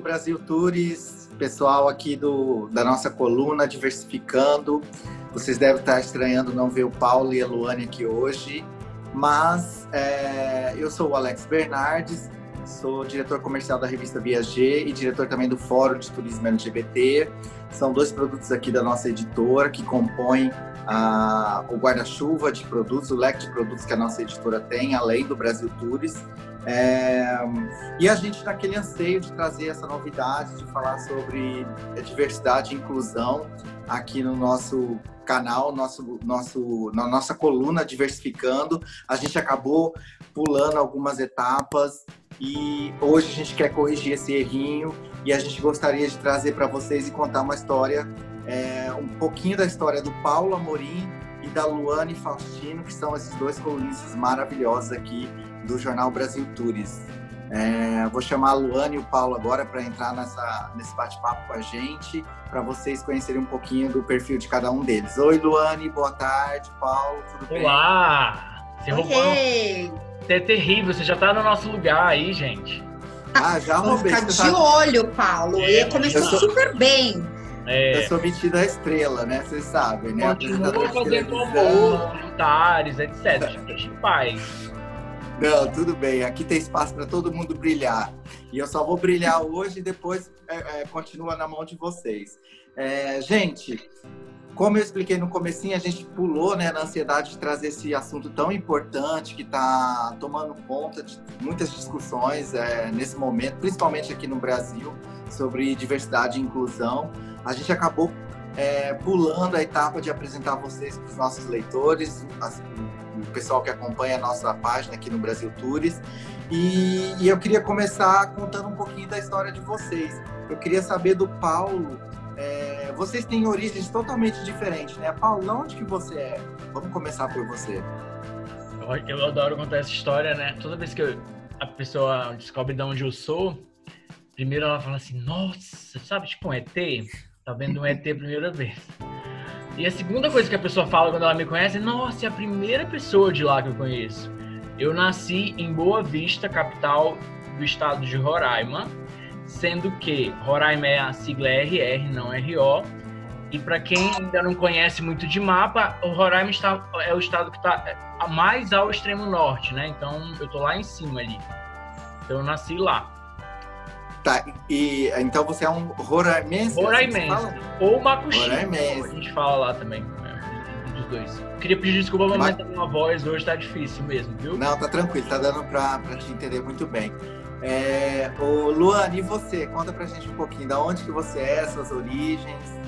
do Brasil Tours, pessoal aqui do, da nossa coluna Diversificando. Vocês devem estar estranhando não ver o Paulo e a Luane aqui hoje, mas é, eu sou o Alex Bernardes, sou diretor comercial da revista Viager e diretor também do Fórum de Turismo LGBT. São dois produtos aqui da nossa editora que compõem ah, o guarda-chuva de produtos, o leque de produtos que a nossa editora tem, além do Brasil Tours. É, e a gente naquele anseio de trazer essa novidade, de falar sobre diversidade e inclusão aqui no nosso canal, nosso, nosso, na nossa coluna Diversificando, a gente acabou pulando algumas etapas e hoje a gente quer corrigir esse errinho e a gente gostaria de trazer para vocês e contar uma história, é, um pouquinho da história do Paulo Amorim e da Luane Faustino, que são esses dois colunistas maravilhosos aqui do Jornal Brasil Tours. É, vou chamar a Luane e o Paulo agora para entrar nessa, nesse bate-papo com a gente, para vocês conhecerem um pouquinho do perfil de cada um deles. Oi, Luane, boa tarde. Paulo, tudo bem? Olá! Você Oi! É terrível, você já está no nosso lugar aí, gente. Ah, já roubei. Ficar de tá... olho, Paulo. É, começou sou... super bem. É. Eu sou metida a estrela, né? Vocês sabem, né? Continua fazendo amor, voluntários, etc. Gente, paz. Não, tudo bem. Aqui tem espaço para todo mundo brilhar. E eu só vou brilhar hoje e depois é, é, continua na mão de vocês. É, gente, como eu expliquei no comecinho, a gente pulou né, na ansiedade de trazer esse assunto tão importante que está tomando conta de muitas discussões é, nesse momento, principalmente aqui no Brasil, sobre diversidade e inclusão. A gente acabou é, pulando a etapa de apresentar vocês para os nossos leitores, as, o pessoal que acompanha a nossa página aqui no Brasil Tours. E, e, eu queria começar contando um pouquinho da história de vocês. Eu queria saber do Paulo. É, vocês têm origens totalmente diferentes, né? Paulo, onde que você é? Vamos começar por você. Eu, eu adoro contar essa história, né? Toda vez que eu, a pessoa descobre de onde eu sou, primeiro ela fala assim: Nossa, sabe, tipo um ET? Tá vendo um ET a primeira vez. E a segunda coisa que a pessoa fala quando ela me conhece é: Nossa, é a primeira pessoa de lá que eu conheço. Eu nasci em Boa Vista, capital do estado de Roraima, sendo que Roraima é a sigla RR, não RO. E para quem ainda não conhece muito de mapa, o Roraima está, é o estado que está mais ao extremo norte, né? Então eu tô lá em cima ali. Então eu nasci lá. Tá, e então você é um roraimense? Assim roraimense. Ou macuxi. Roraimense. A gente fala lá também, é, dos dois. Queria pedir desculpa, mas Ma... minha voz hoje tá difícil mesmo, viu? Não, tá tranquilo, tá dando pra, pra te entender muito bem. É, o Luan, e você? Conta pra gente um pouquinho, da onde que você é, suas origens.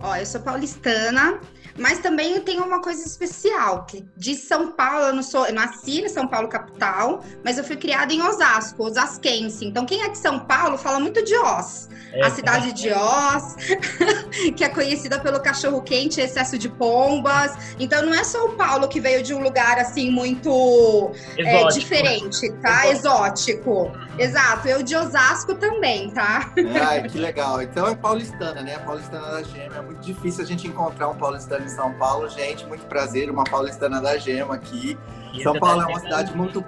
Ó, eu sou paulistana, mas também tenho uma coisa especial, que de São Paulo, eu não sou, eu nasci em São Paulo capital, mas eu fui criada em Osasco, osasquense. Então quem é de São Paulo fala muito de Oz. É, a cidade de Oz, que é conhecida pelo cachorro quente, excesso de pombas. Então não é São Paulo que veio de um lugar assim muito é, diferente, tá? Exótico. Exato, eu de Osasco também, tá? Ai, que legal. Então é paulistana, né? Paulistana da Gema. É muito difícil a gente encontrar um paulistano em São Paulo. Gente, muito prazer, uma paulistana da Gema aqui. São Paulo é uma cidade muito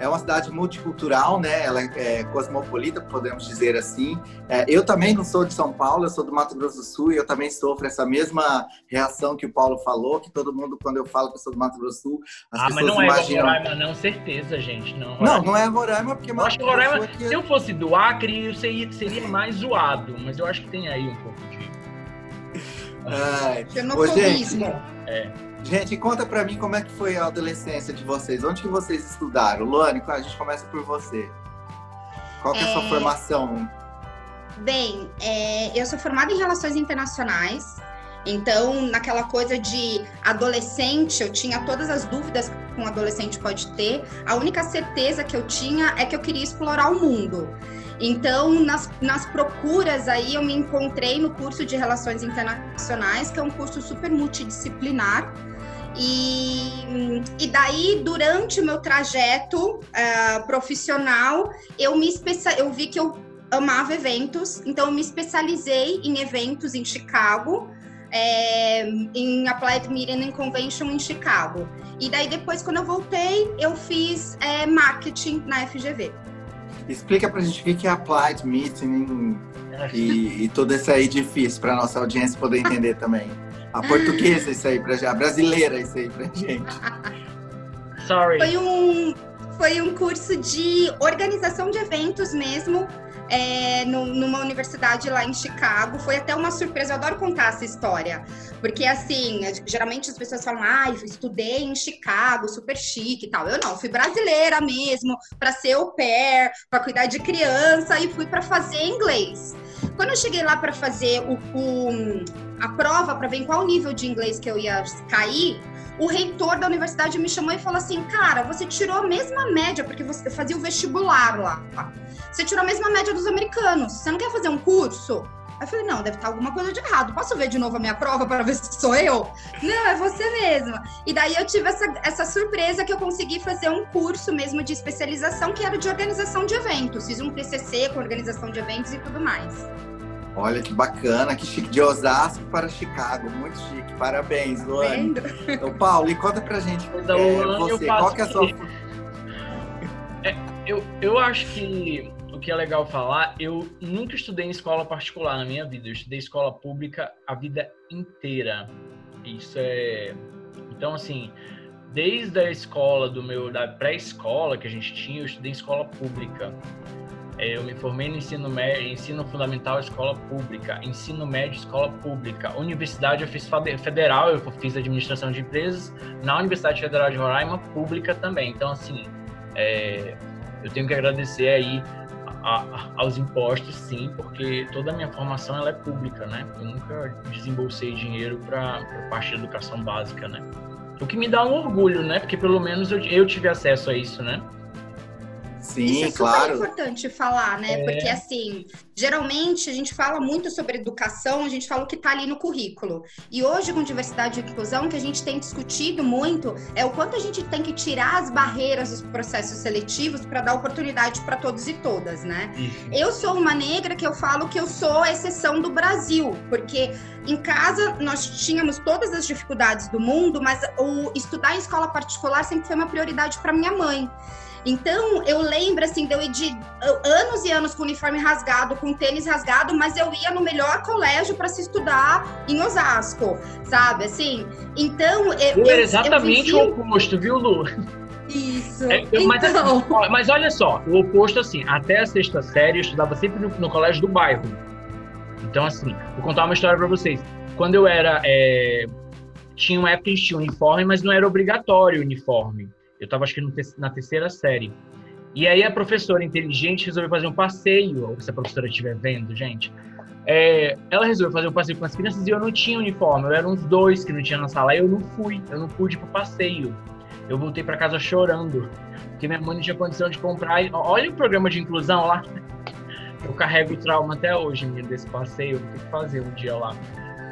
é uma cidade multicultural, né? Ela é cosmopolita, podemos dizer assim. É, eu também não sou de São Paulo, eu sou do Mato Grosso do Sul e eu também sofro essa mesma reação que o Paulo falou, que todo mundo, quando eu falo que eu sou do Mato Grosso do Sul, as ah, pessoas mas não imaginam... é Roraima, não, certeza, gente. Não, Roraima. não, não é Roraima, porque... Eu acho que Roraima, aqui... se eu fosse do Acre, eu seria, seria mais zoado, mas eu acho que tem aí um pouco de... Ai, Xenofobismo. É. Gente, conta pra mim como é que foi a adolescência de vocês. Onde que vocês estudaram? Luane, a gente começa por você. Qual que é a sua é... formação? Bem, é... eu sou formada em Relações Internacionais. Então, naquela coisa de adolescente, eu tinha todas as dúvidas que um adolescente pode ter. A única certeza que eu tinha é que eu queria explorar o mundo. Então, nas, nas procuras aí, eu me encontrei no curso de Relações Internacionais, que é um curso super multidisciplinar. E, e daí, durante o meu trajeto uh, profissional, eu me especia... eu vi que eu amava eventos, então eu me especializei em eventos em Chicago, é, em Applied and Convention em Chicago. E daí depois, quando eu voltei, eu fiz é, marketing na FGV. Explica pra gente o que é applied meeting e, e tudo isso aí difícil pra nossa audiência poder entender também. A portuguesa isso aí pra gente, a brasileira isso aí pra gente. Sorry. Foi um, foi um curso de organização de eventos mesmo, é, no, numa universidade lá em Chicago. Foi até uma surpresa, eu adoro contar essa história. Porque, assim, geralmente as pessoas falam, ah, eu estudei em Chicago, super chique e tal. Eu não, fui brasileira mesmo, para ser au pair, para cuidar de criança e fui para fazer inglês. Quando eu cheguei lá para fazer o, o, a prova, para ver qual nível de inglês que eu ia cair, o reitor da universidade me chamou e falou assim: Cara, você tirou a mesma média, porque você fazia o vestibular lá. Você tirou a mesma média dos americanos. Você não quer fazer um curso? Aí eu falei, não, deve estar alguma coisa de errado. Posso ver de novo a minha prova para ver se sou eu? Não, é você mesma. E daí eu tive essa, essa surpresa que eu consegui fazer um curso mesmo de especialização que era de organização de eventos. Fiz um TCC com organização de eventos e tudo mais. Olha que bacana, que chique. De Osasco para Chicago, muito chique. Parabéns, Luane. Então, Paulo, e conta pra gente da é, você, qual que é a sua... É, eu, eu acho que o que é legal falar, eu nunca estudei em escola particular na minha vida. Eu estudei escola pública a vida inteira. Isso é... Então, assim, desde a escola do meu... Da pré-escola que a gente tinha, eu estudei em escola pública. É, eu me formei no ensino médio, ensino fundamental, escola pública, ensino médio, escola pública, universidade eu fiz federal, eu fiz administração de empresas, na Universidade Federal de Roraima, pública também. Então, assim, é, eu tenho que agradecer aí a, a, aos impostos, sim, porque toda a minha formação ela é pública, né? Eu nunca desembolsei dinheiro para parte da educação básica, né? O que me dá um orgulho, né? Porque pelo menos eu, eu tive acesso a isso, né? Sim, Isso é claro. super importante falar, né? É. Porque, assim, geralmente a gente fala muito sobre educação, a gente fala o que está ali no currículo. E hoje, com diversidade e inclusão, o que a gente tem discutido muito é o quanto a gente tem que tirar as barreiras dos processos seletivos para dar oportunidade para todos e todas, né? Eu sou uma negra que eu falo que eu sou a exceção do Brasil, porque em casa nós tínhamos todas as dificuldades do mundo, mas o estudar em escola particular sempre foi uma prioridade para minha mãe. Então, eu lembro, assim, de eu ir de anos e anos com uniforme rasgado, com tênis rasgado, mas eu ia no melhor colégio para se estudar em Osasco, sabe? Assim, então... Eu, eu exatamente eu vivi... o oposto, viu, Lu? Isso. É, eu, mas, então... assim, mas, olha só, o oposto, assim, até a sexta série eu estudava sempre no, no colégio do bairro. Então, assim, vou contar uma história para vocês. Quando eu era... É... Tinha uma época que a gente tinha uniforme, mas não era obrigatório o uniforme. Eu estava acho que na terceira série. E aí a professora inteligente resolveu fazer um passeio, se a professora estiver vendo, gente. É, ela resolveu fazer um passeio com as crianças e eu não tinha uniforme. Eu era uns dois que não tinha na sala. Eu não fui, eu não pude ir pro passeio. Eu voltei para casa chorando, porque minha mãe não tinha condição de comprar. Olha o programa de inclusão lá. Eu carrego o trauma até hoje, menino, desse passeio. Eu ter que fazer um dia lá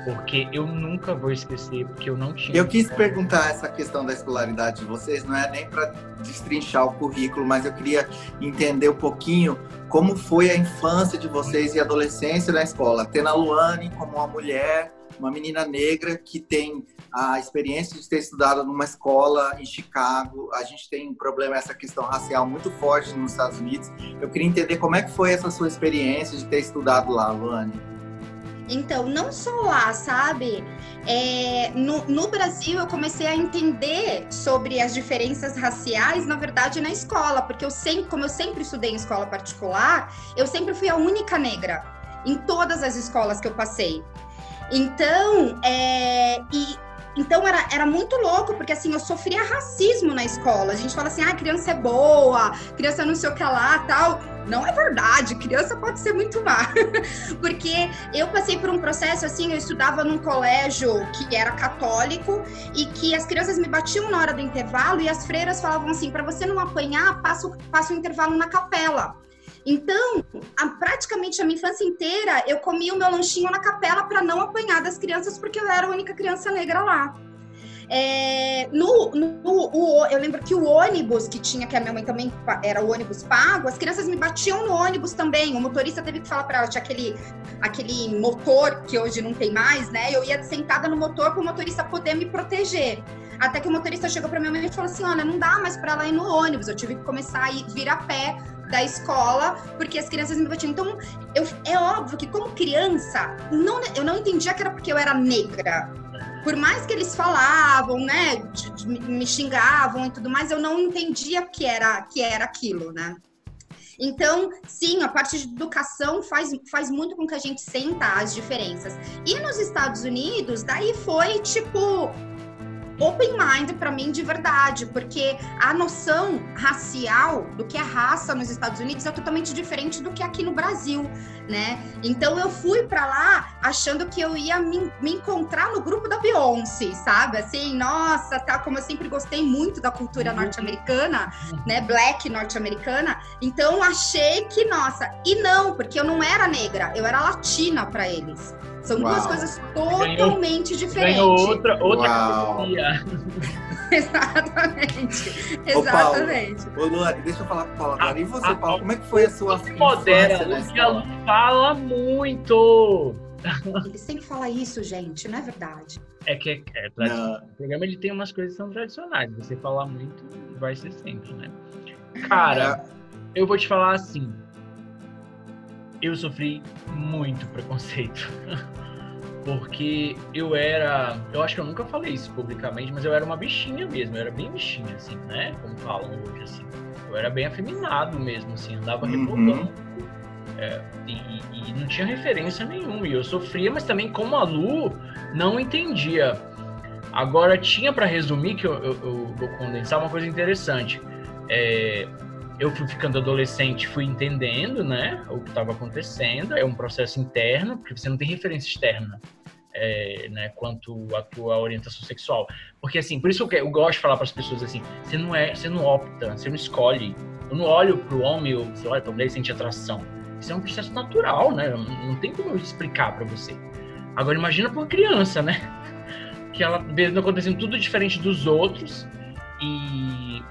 porque eu nunca vou esquecer, porque eu não tinha. Eu quis perguntar essa questão da escolaridade de vocês, não é nem para destrinchar o currículo, mas eu queria entender um pouquinho como foi a infância de vocês e adolescência na escola. Tendo a Luane como uma mulher, uma menina negra que tem a experiência de ter estudado numa escola em Chicago. A gente tem um problema, essa questão racial muito forte nos Estados Unidos. Eu queria entender como é que foi essa sua experiência de ter estudado lá, Luane. Então, não só lá, sabe? É, no, no, Brasil, eu comecei a entender sobre as diferenças raciais, na verdade, na escola, porque eu sempre, como eu sempre estudei em escola particular, eu sempre fui a única negra em todas as escolas que eu passei. Então, é, e então era, era muito louco, porque assim, eu sofria racismo na escola. A gente fala assim, ah, criança é boa, criança não sei o que lá, tal. Não é verdade, criança pode ser muito má. porque eu passei por um processo assim, eu estudava num colégio que era católico e que as crianças me batiam na hora do intervalo e as freiras falavam assim, para você não apanhar, passa, passa o intervalo na capela. Então, a, praticamente a minha infância inteira, eu comia o meu lanchinho na capela para não apanhar das crianças, porque eu era a única criança negra lá. É, no, no o, eu lembro que o ônibus que tinha, que a minha mãe também era o ônibus pago, as crianças me batiam no ônibus também. O motorista teve que falar para ela, tinha aquele, aquele motor que hoje não tem mais, né? Eu ia sentada no motor para o motorista poder me proteger. Até que o motorista chegou para minha mãe e falou assim: Olha, não dá mais para ela ir no ônibus. Eu tive que começar a ir, vir a pé da escola, porque as crianças me batiam. Então, eu, é óbvio que como criança, não, eu não entendia que era porque eu era negra. Por mais que eles falavam, né, de, de, me xingavam e tudo mais, eu não entendia que era que era aquilo, né? Então, sim, a parte de educação faz, faz muito com que a gente senta as diferenças. E nos Estados Unidos, daí foi tipo open mind para mim de verdade, porque a noção racial do que é raça nos Estados Unidos é totalmente diferente do que aqui no Brasil, né? Então eu fui para lá achando que eu ia me, me, encontrar no grupo da Beyoncé, sabe? Assim, nossa, tá como eu sempre gostei muito da cultura norte-americana, né? Black norte-americana. Então achei que, nossa, e não, porque eu não era negra, eu era latina para eles. São Uau. duas coisas totalmente ganhou, diferentes. Ganhou outra, outra categoria. Exatamente. Exatamente. Ô, Paulo, ô Luane, deixa eu falar com o Paulo agora. E você, a, Paulo, como é que foi a sua Modera, Luciano fala muito. Ele sempre fala isso, gente, não é verdade? É que é, é o programa ele tem umas coisas que são tradicionais. Você falar muito vai ser sempre, né? Cara, eu vou te falar assim eu sofri muito preconceito. Porque eu era. Eu acho que eu nunca falei isso publicamente, mas eu era uma bichinha mesmo. Eu era bem bichinha, assim, né? Como falam hoje, assim. Eu era bem afeminado mesmo, assim. Andava uhum. rebolando. É, e, e, não tinha referência nenhuma. E eu sofria, mas também, como a Lu, não entendia. Agora, tinha para resumir, que eu, eu, eu, vou condensar uma coisa interessante. É, eu fui ficando adolescente, fui entendendo, né, o que estava acontecendo. É um processo interno, porque você não tem referência externa, é, né, quanto à tua orientação sexual. Porque assim, por isso que eu gosto de falar para as pessoas assim, você não é, você não opta, você não escolhe. Eu não olho para o homem ou você olha para mulher sente atração. Isso é um processo natural, né? Não tem como eu explicar para você. Agora imagina para uma criança, né? Que ela vendo acontecendo tudo diferente dos outros e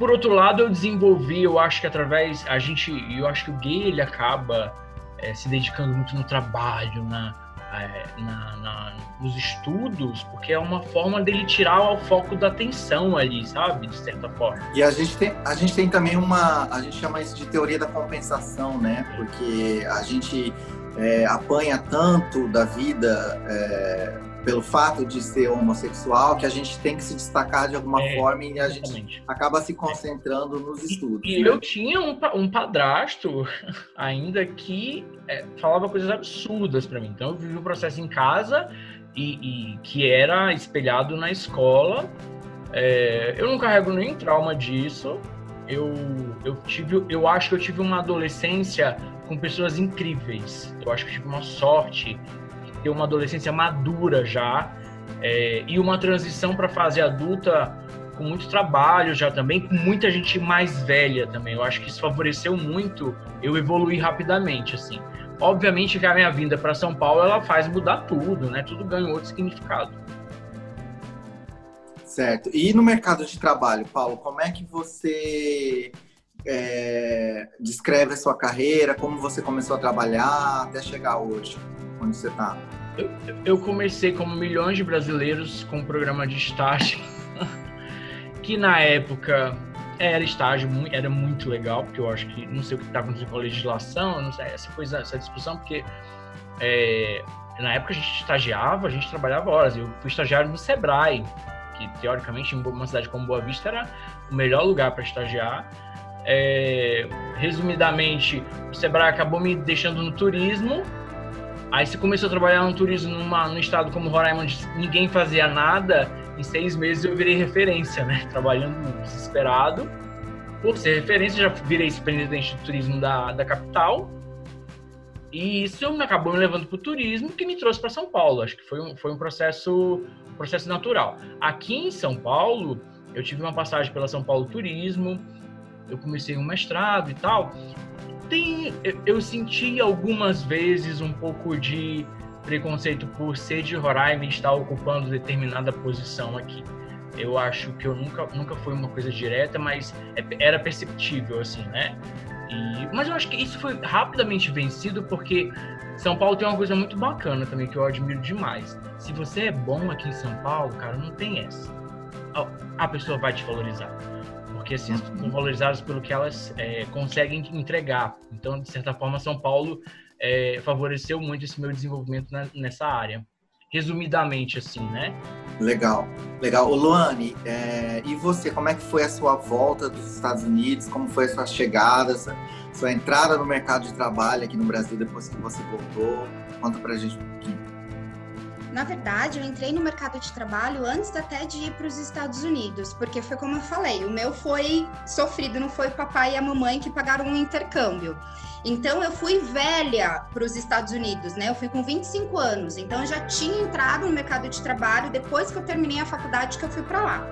por outro lado, eu desenvolvi, eu acho que através, a gente, eu acho que o gay ele acaba é, se dedicando muito no trabalho, na, é, na, na, nos estudos, porque é uma forma dele tirar o foco da atenção ali, sabe? De certa forma. E a gente tem, a gente tem também uma, a gente chama isso de teoria da compensação, né? Porque a gente é, apanha tanto da vida é, pelo fato de ser homossexual que a gente tem que se destacar de alguma é, forma e a gente acaba se concentrando nos estudos. E, né? eu tinha um, um padrasto ainda que é, falava coisas absurdas para mim. Então eu vivi o um processo em casa e, e, que era espelhado na escola. É, eu não carrego nenhum trauma disso. Eu, eu tive, eu acho que eu tive uma adolescência com pessoas incríveis. Eu acho que eu tive uma sorte ter uma adolescência madura já é, e uma transição para fase adulta com muito trabalho já também, com muita gente mais velha também. Eu acho que isso favoreceu muito eu evoluir rapidamente, assim. Obviamente que a minha vinda para São Paulo ela faz mudar tudo, né? Tudo ganha outro significado. Certo. E no mercado de trabalho, Paulo, como é que você é, descreve a sua carreira, como você começou a trabalhar até chegar hoje? onde você está? Eu, eu, comecei como milhões de brasileiros com um programa de estágio, que na época era estágio, era muito legal, porque eu acho que, não sei o que está acontecendo com a legislação, não sei, essa coisa, essa discussão, porque é, na época a gente estagiava, a gente trabalhava horas. Eu fui estagiário no Sebrae, que teoricamente em uma cidade como Boa Vista era o melhor lugar para estagiar. É, resumidamente, o Sebrae acabou me deixando no turismo Aí você começou a trabalhar no turismo numa, num estado como Roraima, onde ninguém fazia nada. Em seis meses eu virei referência, né? Trabalhando desesperado. Por ser referência, já virei superintendente de turismo da, da capital. E isso acabou me levando para o turismo, que me trouxe para São Paulo. Acho que foi um, foi um processo, processo natural. Aqui em São Paulo, eu tive uma passagem pela São Paulo Turismo, eu comecei um mestrado e tal, tem, eu senti algumas vezes um pouco de preconceito por ser de Roraima e estar ocupando determinada posição aqui. Eu acho que eu nunca, nunca foi uma coisa direta, mas é, era perceptível, assim, né? E, mas eu acho que isso foi rapidamente vencido porque São Paulo tem uma coisa muito bacana também que eu admiro demais. Se você é bom aqui em São Paulo, cara, não tem essa. A pessoa vai te valorizar porque assim, são valorizadas pelo que elas é, conseguem entregar. Então, de certa forma, São Paulo é, favoreceu muito esse meu desenvolvimento na, nessa área. Resumidamente, assim, né? Legal, legal. O Luane, é, e você, como é que foi a sua volta dos Estados Unidos? Como foi a sua chegada, sua, sua entrada no mercado de trabalho aqui no Brasil depois que você voltou? Conta pra gente um pouquinho. Na verdade, eu entrei no mercado de trabalho antes até de ir para os Estados Unidos, porque foi como eu falei, o meu foi sofrido, não foi o papai e a mamãe que pagaram um intercâmbio. Então eu fui velha para os Estados Unidos, né? Eu fui com 25 anos, então eu já tinha entrado no mercado de trabalho depois que eu terminei a faculdade que eu fui para lá.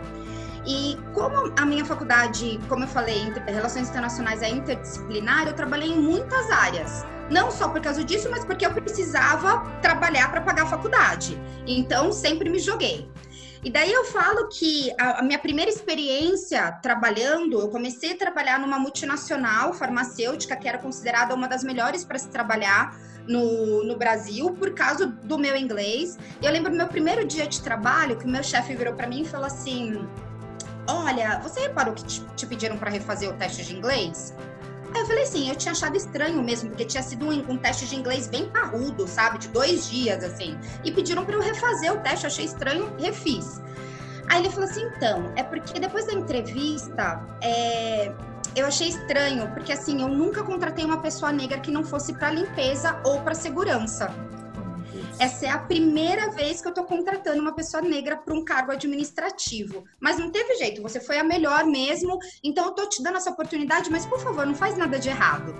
E como a minha faculdade, como eu falei, Relações Internacionais é interdisciplinar, eu trabalhei em muitas áreas. Não só por causa disso, mas porque eu precisava trabalhar para pagar a faculdade. Então, sempre me joguei. E daí eu falo que a, minha primeira experiência trabalhando, eu comecei a trabalhar numa multinacional farmacêutica que era considerada uma das melhores para se trabalhar no, no Brasil por causa do meu inglês. E eu lembro do meu primeiro dia de trabalho que o meu chefe virou para mim e falou assim: Olha, você reparou que te, te pediram para refazer o teste de inglês? Eu falei assim, eu tinha achado estranho mesmo, porque tinha sido um, um, teste de inglês bem parrudo, sabe? De dois dias, assim. E pediram para eu refazer o teste, achei estranho, refiz. Aí ele falou assim, então, é porque depois da entrevista, é, eu achei estranho, porque assim, eu nunca contratei uma pessoa negra que não fosse para limpeza ou para segurança. Essa é a primeira vez que eu tô contratando uma pessoa negra para um cargo administrativo. Mas não teve jeito, você foi a melhor mesmo, então eu tô te dando essa oportunidade, mas por favor, não faz nada de errado.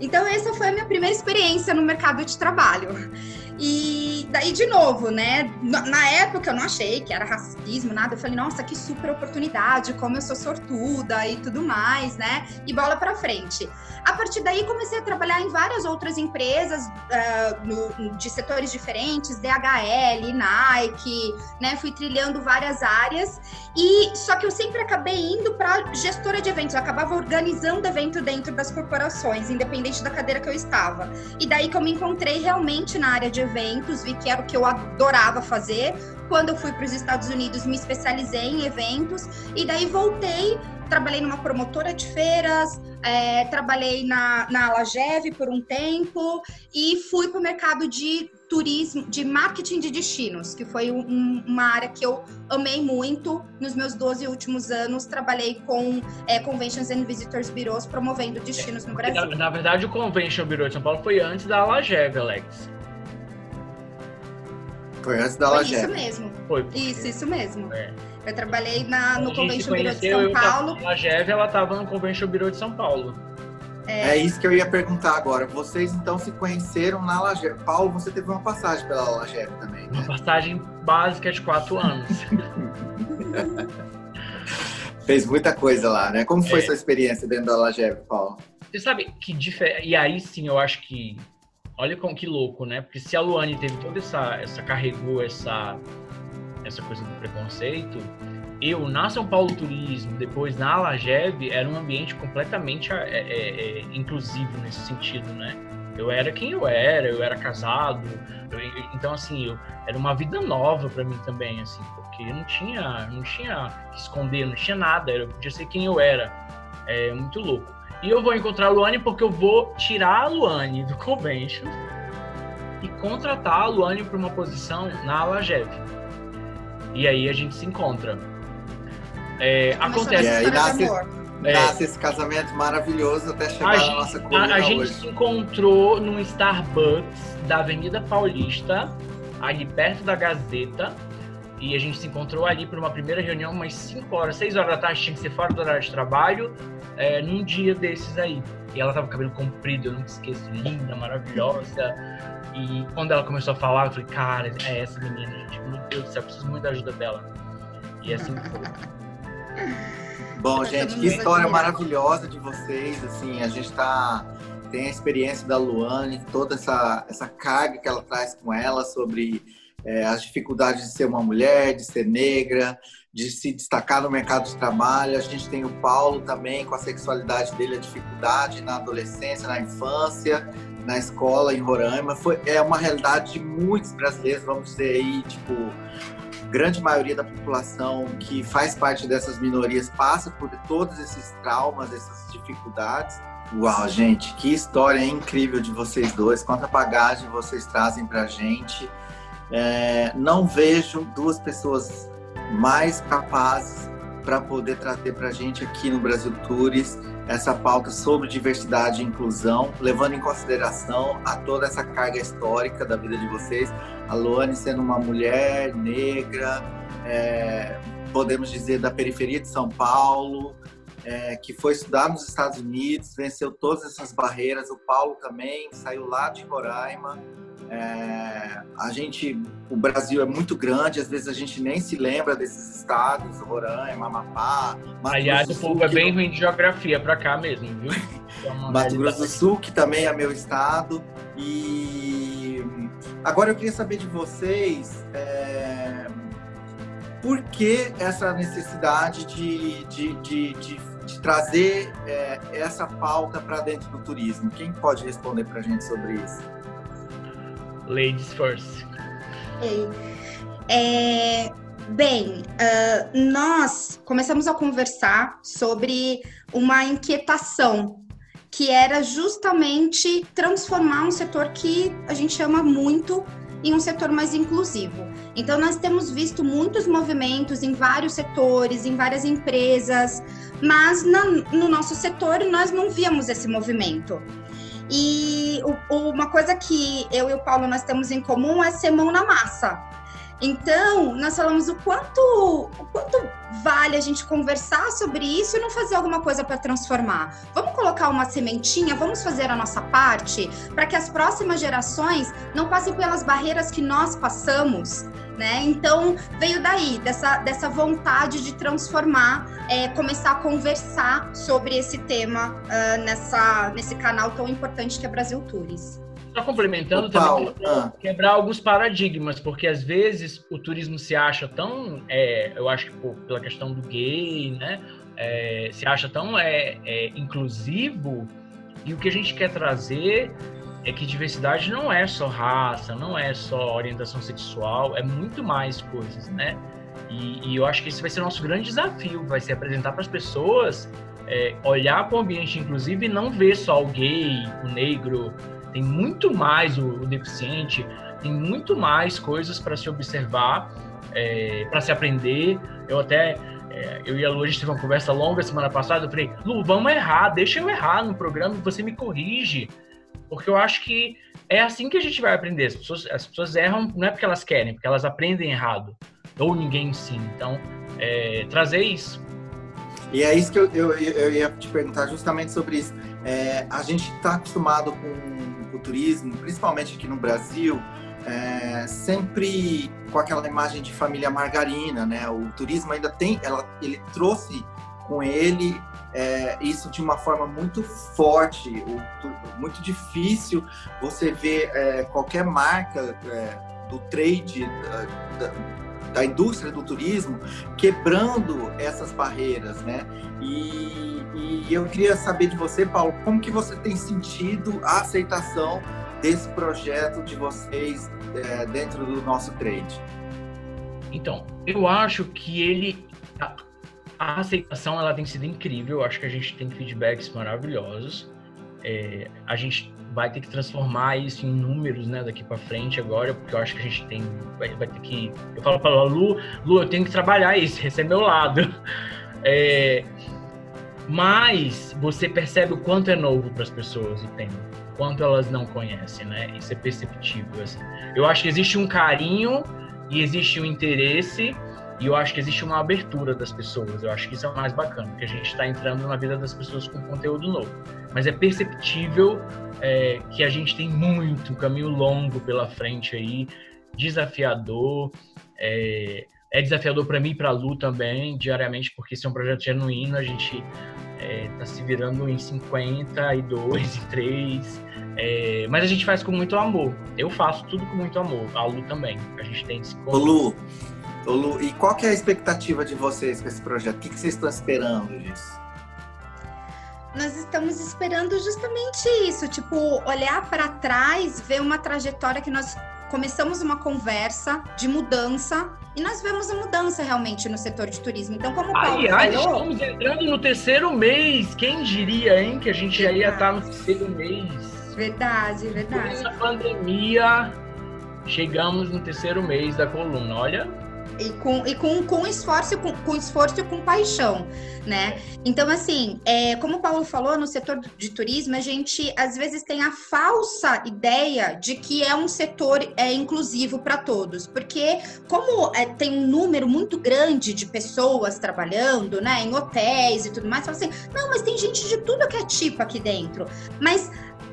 Então, essa foi a minha primeira experiência no mercado de trabalho. E daí, de novo, né? Na época eu não achei que era racismo, nada. Eu falei, nossa, que super oportunidade, como eu sou sortuda e tudo mais, né? E bola pra frente. A partir daí, comecei a trabalhar em várias outras empresas uh, no, de setores diferentes, DHL, Nike, né? Fui trilhando várias áreas. E só que eu sempre acabei indo para gestora de eventos. Eu acabava organizando evento dentro das corporações, independente da cadeira que eu estava. E daí que eu me encontrei realmente na área de eventos, vi que era o que eu adorava fazer. Quando eu fui para os Estados Unidos, me especializei em eventos e daí voltei. Trabalhei numa promotora de feiras, é, trabalhei na, na Lagev por um tempo e fui para o mercado de turismo, de marketing de destinos, que foi um, uma área que eu amei muito. Nos meus 12 últimos anos, trabalhei com é, Conventions and Visitors Bureaus promovendo destinos no Brasil. Na, na, verdade, o Convention Bureau de São Paulo foi antes da Lagev, Alex. Foi antes da Foi Isso mesmo. Foi. Isso, isso mesmo. É. Eu trabalhei na, no Convention Bureau de São Paulo. A Lagev, ela estava no Convention Bureau de São Paulo. É... é... isso que eu ia perguntar agora. Vocês então se conheceram na Lagev. Paulo, você teve uma passagem pela Lagev também, né? Uma passagem básica de quatro anos. Fez muita coisa lá, né? Como foi é. sua experiência dentro da Lagev, Paulo? Você sabe que difere... E aí sim, eu acho que Olha como que louco, né? Porque se a Luane teve toda essa, essa carregou essa, essa coisa do preconceito, eu na São Paulo Turismo, depois na Alagev, era um ambiente completamente é, é, é, inclusivo nesse sentido, né? Eu era quem eu era, eu era casado, eu, então assim, eu, era uma vida nova para mim também, assim, porque eu não tinha, não tinha que esconder, não tinha nada, eu podia ser quem eu era. É muito louco. E eu vou encontrar a Luane porque eu vou tirar a Luane do convention e contratar a Luane para uma posição na Alagev. E aí a gente se encontra. É, acontece. E aí nasce, é, nasce esse casamento maravilhoso até chegar na nossa coluna A, a gente se encontrou num Starbucks da Avenida Paulista, ali perto da Gazeta. E a gente se encontrou ali para uma primeira reunião, umas 5 horas, 6 horas da tarde, tinha que ser fora do horário de trabalho é, num dia desses aí. E ela tava com o cabelo comprido, eu nunca esqueço, linda, maravilhosa. E quando ela começou a falar, eu falei, cara, é essa menina, gente. Meu Deus do céu, eu preciso muito da ajuda dela. E assim foi. Bom, gente, que história maravilhosa de vocês. Assim, a gente tá tem a experiência da Luane, toda essa, essa carga que ela traz com ela sobre é, as dificuldades de ser uma mulher, de ser negra, de se destacar no mercado de trabalho. A gente tem o Paulo também com a sexualidade dele, a dificuldade na adolescência, na infância, na escola em Roraima. Foi, é uma realidade de muitos brasileiros, vamos dizer aí, tipo, grande maioria da população que faz parte dessas minorias passa por todos esses traumas, essas dificuldades. Uau, gente, que história incrível de vocês dois, quanta bagagem vocês trazem para a gente. É, não vejo duas pessoas mais capazes para poder trazer para a gente aqui no Brasil Tours essa pauta sobre diversidade e inclusão, levando em consideração a toda essa carga histórica da vida de vocês. A Luane sendo uma mulher negra, é, podemos dizer da periferia de São Paulo, é, que foi estudar nos Estados Unidos, venceu todas essas barreiras. O Paulo também saiu lá de Roraima. É, a gente, o Brasil é muito grande, às vezes a gente nem se lembra desses estados, Roraima, Amapá. Mato Aliás, o povo é bem ruim de geografia para cá mesmo, viu? É Mato Grosso do Sul, que também é meu estado. E agora eu queria saber de vocês. É... Por que essa necessidade de, de, de, de, de trazer é, essa pauta para dentro do turismo? Quem pode responder para a gente sobre isso? Ladies first. É, bem, uh, nós começamos a conversar sobre uma inquietação que era justamente transformar um setor que a gente ama muito em um setor mais inclusivo. Então, nós temos visto muitos movimentos em vários setores, em várias empresas, mas na, no nosso setor nós não víamos esse movimento. E o, uma coisa que eu e o Paulo nós temos em comum é ser mão na massa. Então, nós falamos o quanto, o quanto vale a gente conversar sobre isso e não fazer alguma coisa para transformar. Vamos colocar uma sementinha, vamos fazer a nossa parte para que as próximas gerações não passem pelas barreiras que nós passamos. Né? Então veio daí dessa, dessa vontade de transformar, é, começar a conversar sobre esse tema uh, nessa, nesse canal tão importante que é Brasil Tours. Só complementando o também, ah. quebrar alguns paradigmas, porque às vezes o turismo se acha tão, é, eu acho que pô, pela questão do gay, né, é, se acha tão é, é, inclusivo, e o que a gente quer trazer é que diversidade não é só raça, não é só orientação sexual, é muito mais coisas, né? E, e eu acho que esse vai ser o nosso grande desafio, vai ser apresentar para as pessoas, é, olhar para o ambiente inclusive e não ver só o gay, o negro, tem muito mais o, o deficiente, tem muito mais coisas para se observar, é, para se aprender. Eu até, é, eu e a Lu, a gente teve uma conversa longa semana passada, eu falei, Lu, vamos errar, deixa eu errar no programa você me corrige. Porque eu acho que é assim que a gente vai aprender. As pessoas, as pessoas erram não é porque elas querem, porque elas aprendem errado. Ou ninguém ensina. Então, é, trazer isso. E é isso que eu, eu, eu ia te perguntar justamente sobre isso. É, a gente está acostumado com turismo, principalmente aqui no Brasil, é, sempre com aquela imagem de família margarina, né? O turismo ainda tem, ela, ele trouxe com ele é, isso de uma forma muito forte, muito difícil você ver é, qualquer marca é, do trade, da, da, da, indústria do turismo, quebrando essas barreiras, né? E, e eu queria saber de você, Paulo, como que você tem sentido a aceitação desse projeto de vocês é, dentro do nosso trade? Então, eu acho que ele a, a, aceitação ela tem sido incrível. Eu acho que a gente tem feedbacks maravilhosos. É, a gente vai ter que transformar isso em números, né, daqui para frente agora, porque eu acho que a gente tem vai, vai ter que eu falo para Lu, Lu, eu tenho que trabalhar isso, esse é meu lado. É, mas você percebe o quanto é novo para as pessoas o tema, quanto elas não conhecem, né? Isso é perceptível. Assim. Eu acho que existe um carinho e existe um interesse e eu acho que existe uma abertura das pessoas. Eu acho que isso é o mais bacana, porque a gente está entrando na vida das pessoas com conteúdo novo. Mas é perceptível é, que a gente tem muito, caminho longo pela frente aí, desafiador. É, é desafiador para mim e para a Lu também, diariamente, porque esse é um projeto genuíno, a gente é, tá se virando em 52 e 3, é, mas a gente faz com muito amor. Eu faço tudo com muito amor, a Lu também. A gente tem esse Ô Lu, Ô Lu, e qual que é a expectativa de vocês com esse projeto? O que, que vocês estão esperando disso? Nós estamos esperando justamente isso, tipo, olhar para trás, ver uma trajetória que nós começamos uma conversa de mudança E nós vemos a mudança realmente no setor de turismo. Então, como o Paulo Aliás, falou... estamos entrando no terceiro mês. Quem diria, hein, que a gente já ia estar no terceiro mês. Verdade, verdade. Com essa pandemia, chegamos no terceiro mês da coluna. Olha, e com, e com, com esforço, com, com esforço e com paixão, né? Então, assim, é, como o Paulo falou, no setor de turismo, a gente às vezes tem a falsa ideia de que é um setor é, inclusivo para todos, porque como é, tem um número muito grande de pessoas trabalhando, né, em hotéis e tudo mais, fala assim, não, mas tem gente de tudo que é tipo aqui dentro. Mas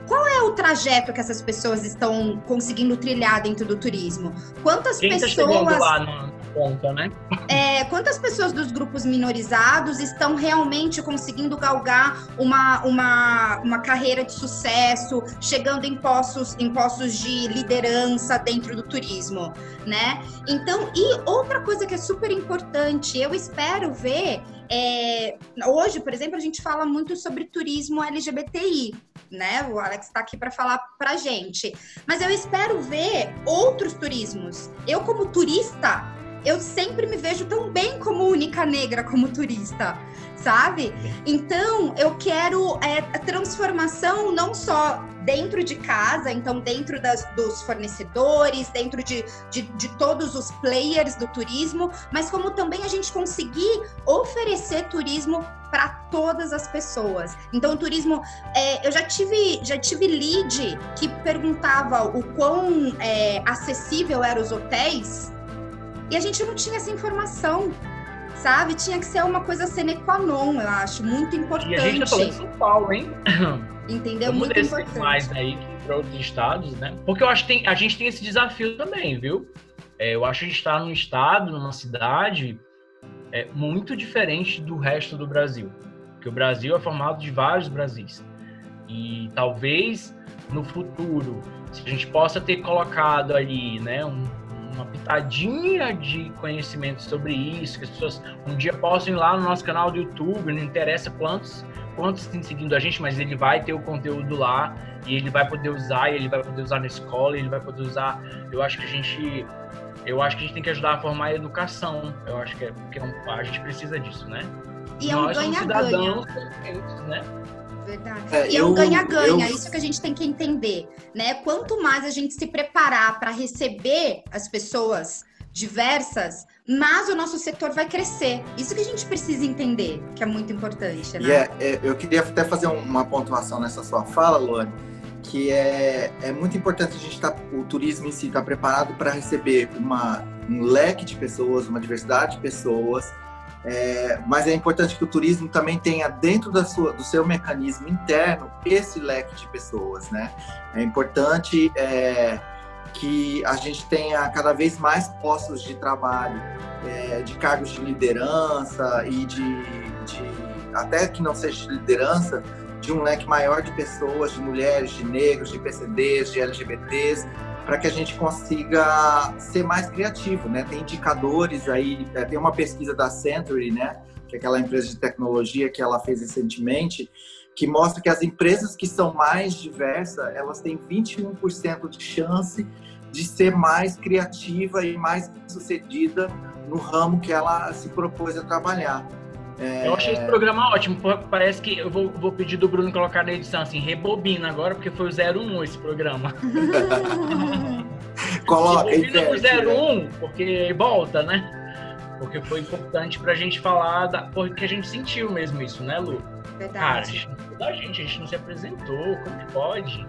qual é o trajeto que essas pessoas estão conseguindo trilhar dentro do turismo? Quantas Quem pessoas. Tá lá no né? É, quantas pessoas dos grupos minorizados estão realmente conseguindo galgar uma, uma, uma carreira de sucesso, chegando em postos, em postos de liderança dentro do turismo, né? Então, e outra coisa que é super importante, eu espero ver. É, hoje, por exemplo, a gente fala muito sobre turismo LGBTI, né? O Alex está aqui para falar para gente. Mas eu espero ver outros turismos. Eu, como turista, eu sempre me vejo tão bem como única negra, como turista, sabe? Então, eu quero é, a transformação não só dentro de casa, então dentro das, dos fornecedores, dentro de, de, de, todos os players do turismo, mas como também a gente conseguir oferecer turismo para todas as pessoas. Então, o turismo, é, eu já tive, já tive lead que perguntava o quão é, acessível eram os hotéis e a gente não tinha essa informação sabe? Tinha que ser uma coisa sine qua non, eu acho, muito importante. E a gente tá falando de São Paulo, hein? Entendeu? Vamos muito importante. mais aí para outros estados, né? Porque eu acho que tem, a gente tem esse desafio também, viu? É, eu acho que a gente está num estado, numa cidade é, muito diferente do resto do Brasil. Porque o Brasil é formado de vários Brasis. E talvez no futuro, se a gente possa ter colocado ali, né, um, uma pitadinha de conhecimento sobre isso, que as pessoas um dia possam ir lá no nosso canal do YouTube, não interessa quantos quantos estão seguindo a gente, mas ele vai ter o conteúdo lá e ele vai poder usar, e ele vai poder usar na escola, ele vai poder usar. Eu acho que a gente eu acho que a gente tem que ajudar a formar a educação. Eu acho que, é, porque é a gente precisa disso, né? E é um ganha-ganha. Né? Verdade. É, e é um ganha-ganha, eu... isso que a gente tem que entender, né? Quanto mais a gente se preparar para receber as pessoas diversas, mais o nosso setor vai crescer. Isso que a gente precisa entender, que é muito importante, né? Yeah, é, eu queria até fazer uma pontuação nessa sua fala, Luane, que é, é muito importante a gente estar, tá, o turismo em si estar tá preparado para receber uma, um leque de pessoas, uma diversidade de pessoas, é, mas é importante que o turismo também tenha dentro da sua, do seu mecanismo interno esse leque de pessoas, né? É importante é, que a gente tenha cada vez mais postos de trabalho, é, de cargos de liderança e de, de, até que não seja de liderança, de um leque maior de pessoas, de mulheres, de negros, de PCDs, de LGBTs, para que a gente consiga ser mais criativo, né? Tem indicadores aí, é, tem uma pesquisa da Century, né? Que é aquela empresa de tecnologia que ela fez recentemente, que mostra que as empresas que são mais diversas, elas têm 21% de chance de ser mais criativa e mais sucedida no ramo que ela se propôs a trabalhar. É... Eu achei esse programa ótimo. Parece que eu vou, vou, pedir do Bruno colocar na edição assim, rebobina agora, porque foi o 01 esse programa. Coloca, Rebobina o 01, porque volta, né? Porque foi importante pra gente falar da. Porque a gente sentiu mesmo isso, né, Lu? Verdade. Cara, a gente, a gente não se apresentou, como que pode?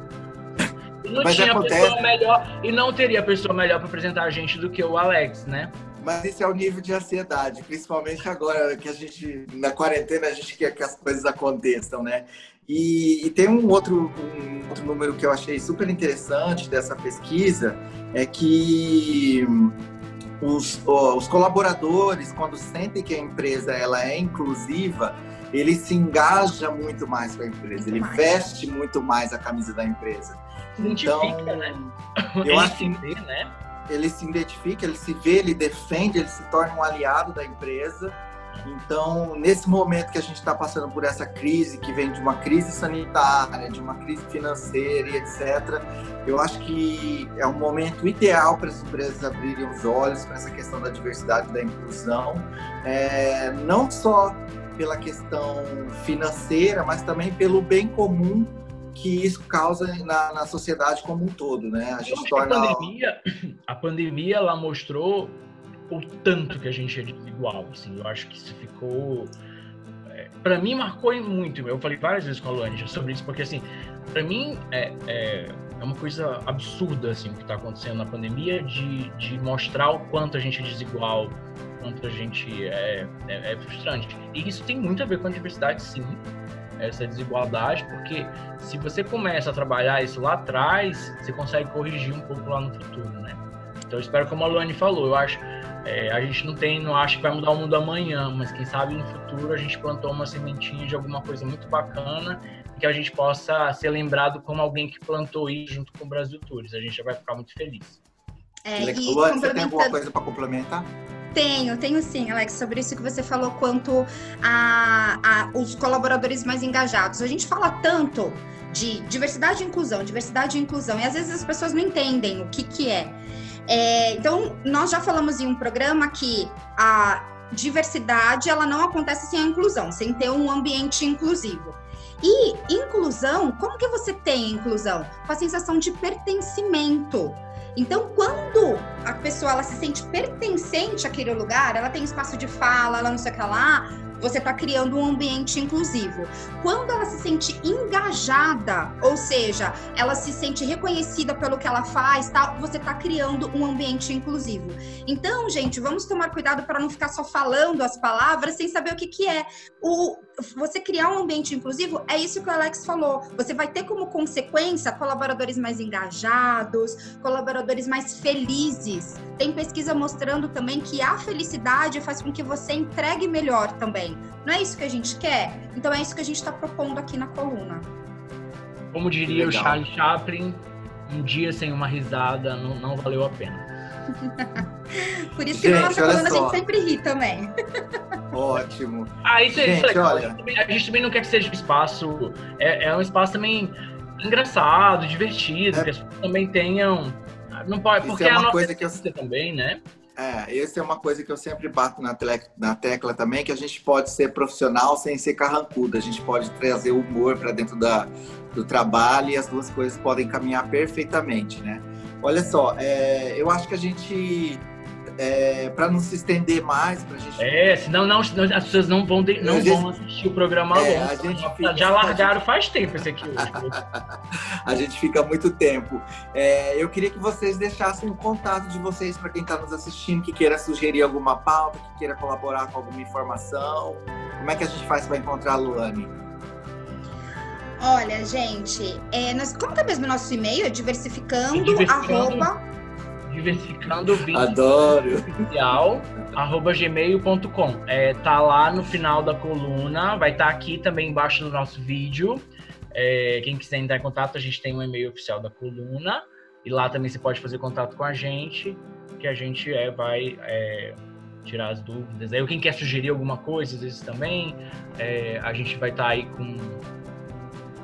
E não Mas tinha acontece... pessoa melhor, e não teria pessoa melhor para apresentar a gente do que o Alex, né? Mas esse é o nível de ansiedade, principalmente agora que a gente, na quarentena, a gente quer que as coisas aconteçam, né? E, e tem um outro, um outro número que eu achei super interessante dessa pesquisa, é que os, os colaboradores, quando sentem que a empresa ela é inclusiva, ele se engaja muito mais com a empresa, muito ele mais. veste muito mais a camisa da empresa. Então, né? eu acho que, né? Ele se identifica, ele se vê, ele defende, ele se torna um aliado da empresa. Então, nesse momento que a gente está passando por essa crise, que vem de uma crise sanitária, de uma crise financeira e etc., eu acho que é um momento ideal para as empresas abrirem os olhos para essa questão da diversidade e da inclusão, é, não só pela questão financeira, mas também pelo bem comum que isso causa na, na sociedade como um todo, né? A gente torna... a pandemia, a pandemia ela mostrou o tanto que a gente é desigual, assim. Eu acho que isso ficou é, para mim marcou muito. Eu falei várias vezes com a Luane sobre isso, porque assim, para mim é, é, é, uma coisa absurda assim o que está acontecendo na pandemia de, de mostrar o quanto a gente é desigual, quanto a gente é, é, é frustrante. E isso tem muito a ver com a diversidade, sim essa desigualdade, porque se você começa a trabalhar isso lá atrás, você consegue corrigir um pouco lá no futuro, né? Então, eu espero, como a Luane falou, eu acho, é, a gente não tem, não acha que vai mudar o mundo amanhã, mas quem sabe no futuro a gente plantou uma sementinha de alguma coisa muito bacana que a gente possa ser lembrado como alguém que plantou isso junto com o Brasil Tours. A gente já vai ficar muito feliz. É, Luane, você tem alguma coisa para complementar? Tenho, tenho sim, Alex, sobre isso que você falou quanto a, a os colaboradores mais engajados. A gente fala tanto de diversidade e inclusão, diversidade e inclusão, e às vezes as pessoas não entendem o que, que é. é então, nós já falamos em um programa que a diversidade ela não acontece sem a inclusão, sem ter um ambiente inclusivo. E inclusão, como que você tem inclusão? Com a sensação de pertencimento. Então, quando a pessoa ela se sente pertencente àquele lugar, ela tem espaço de fala, ela não sei o que lá, você está criando um ambiente inclusivo. Quando ela se sente engajada, ou seja, ela se sente reconhecida pelo que ela faz, tá, você está criando um ambiente inclusivo. Então, gente, vamos tomar cuidado para não ficar só falando as palavras sem saber o que, que é. O, você criar um ambiente inclusivo é isso que o Alex falou. Você vai ter como consequência colaboradores mais engajados, colaboradores mais felizes. Tem pesquisa mostrando também que a felicidade faz com que você entregue melhor também também. Não é isso que a gente quer? Então é isso que a gente está propondo aqui na coluna. Como diria o Charles Chaplin, um dia sem uma risada não, não valeu a pena. Por isso que gente, na nossa coluna só. a gente sempre ri também. Ótimo. Ah, isso, gente, isso é. Olha... A, gente também, não quer que seja um espaço. É, é um espaço também engraçado, divertido, é. que as pessoas também tenham. Não pode, porque é, é uma a nossa coisa que eu também, né? É, essa é uma coisa que eu sempre bato na, tele, na tecla também, que a gente pode ser profissional sem ser carrancudo, a gente pode trazer humor para dentro da, do trabalho e as duas coisas podem caminhar perfeitamente, né? Olha só, é, eu acho que a gente é, para não se estender mais, pra gente. É, senão não, senão as pessoas não vão, de, não vão assistir o programa é, longo. A gente fica, Já largaram faz tempo esse aqui hoje. a gente fica muito tempo. É, eu queria que vocês deixassem o contato de vocês para quem está nos assistindo, que queira sugerir alguma pauta, que queira colaborar com alguma informação. Como é que a gente faz para encontrar a Luane? Olha, gente, é, nós, como que é mesmo o nosso e-mail? É diversificando, diversificando. arroba diversificando vídeo Adoro. oficial, arroba gmail.com. É, tá lá no final da coluna, vai estar tá aqui também embaixo do nosso vídeo. É, quem quiser entrar em contato, a gente tem um e-mail oficial da coluna. E lá também você pode fazer contato com a gente, que a gente é, vai é, tirar as dúvidas. Aí quem quer sugerir alguma coisa, às vezes também, é, a gente vai estar tá aí com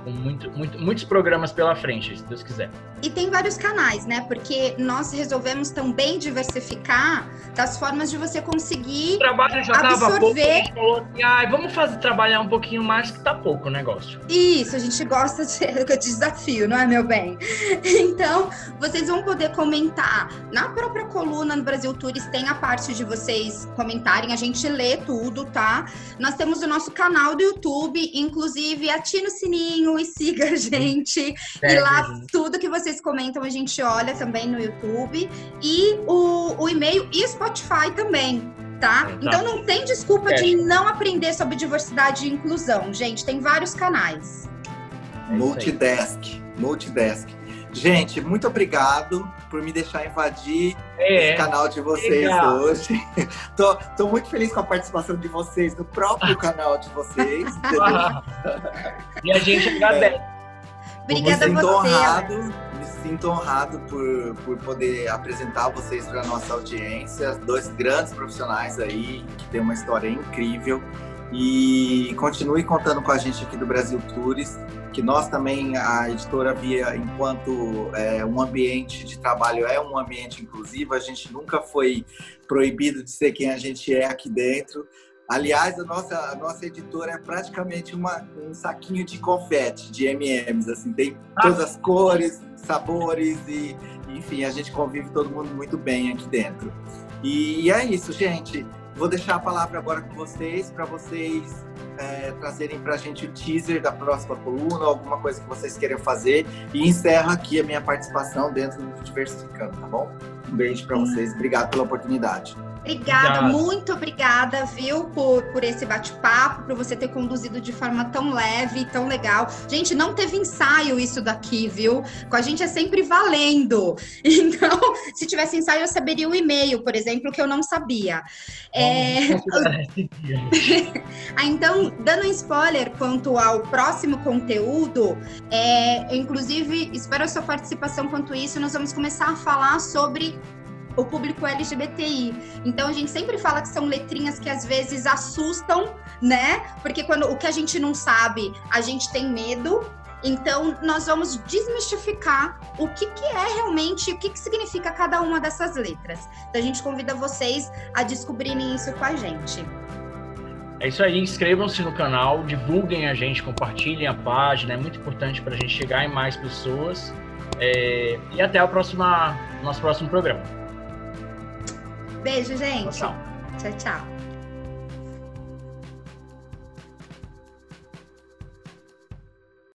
com muito, muito, muitos programas pela frente, se Deus quiser. E tem vários canais, né? Porque nós resolvemos também diversificar das formas de você conseguir. O trabalho já estava pouco, a gente falou assim, ah, vamos fazer trabalhar um pouquinho mais, que tá pouco o negócio. Isso, a gente gosta de, de desafio, não é, meu bem? Então, vocês vão poder comentar. Na própria coluna no Brasil Tours tem a parte de vocês comentarem, a gente lê tudo, tá? Nós temos o nosso canal do YouTube, inclusive atina o sininho e siga a gente. É, e lá, gente. tudo que vocês comentam, a gente olha também no YouTube. E o, o e-mail e Spotify também. Tá? Então não tem desculpa é. de não aprender sobre diversidade e inclusão, gente. Tem vários canais. É multidesk, multidesk. Gente, muito obrigado por me deixar invadir é, esse canal de vocês legal. hoje. tô, tô muito feliz com a participação de vocês no próprio canal de vocês. e a gente agradece. É. Obrigada a você. Honrado, sinto honrado por, por poder apresentar vocês para nossa audiência, dois grandes profissionais aí que têm uma história incrível e continue contando com a gente aqui do Brasil Tours, que nós também, a editora via enquanto é, um ambiente de trabalho é um ambiente inclusivo, a gente nunca foi proibido de ser quem a gente é aqui dentro. Aliás, a nossa, a nossa editora é praticamente uma, um saquinho de confete, de M&M's, assim, tem todas as cores, sabores e, enfim, a gente convive todo mundo muito bem aqui dentro. E é isso, gente. Vou deixar a palavra agora com vocês, para vocês é, trazerem para a gente o teaser da próxima coluna, alguma coisa que vocês queiram fazer. E encerro aqui a minha participação dentro do Diversificando, tá bom? Um beijo para vocês. Obrigado pela oportunidade. Obrigada, Obrigado. muito obrigada, viu, por, por esse bate-papo, por você ter conduzido de forma tão leve e tão legal. Gente, não teve ensaio isso daqui, viu? Com a gente é sempre valendo. Então, se tivesse ensaio, eu saberia o e-mail, por exemplo, que eu não sabia. É... ah, então, dando um spoiler quanto ao próximo conteúdo, é, inclusive, espero a sua participação quanto isso, nós vamos começar a falar sobre o público LGBTI. Então a gente sempre fala que são letrinhas que às vezes assustam, né? Porque quando o que a gente não sabe, a gente tem medo. Então nós vamos desmistificar o que, que é realmente, o que, que significa cada uma dessas letras. Então a gente convida vocês a descobrirem isso com a gente. É isso aí, inscrevam-se no canal, divulguem a gente, compartilhem a página, é muito importante para a gente chegar em mais pessoas. É... E até o nosso próximo programa. Beijo, gente. Tchau, tchau. tchau.